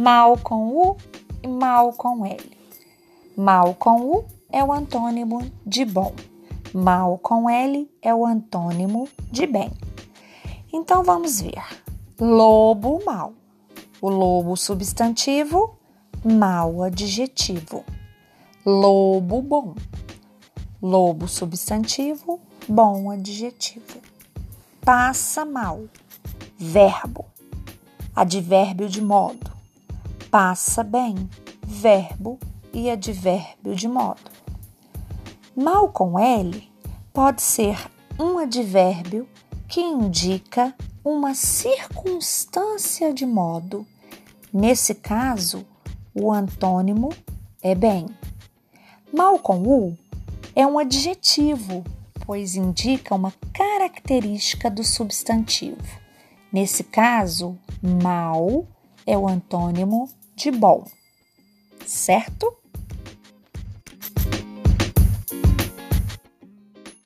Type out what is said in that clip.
Mal com U e mal com L. Mal com U é o antônimo de bom. Mal com L é o antônimo de bem. Então vamos ver. Lobo mal. O lobo substantivo, mal adjetivo. Lobo bom. Lobo substantivo, bom adjetivo. Passa mal. Verbo. Advérbio de modo. Passa bem. Verbo e advérbio de modo. Mal com L pode ser um advérbio que indica uma circunstância de modo. Nesse caso, o antônimo é bem. Mal com U é um adjetivo, pois indica uma característica do substantivo. Nesse caso, mal é o antônimo de bom, certo?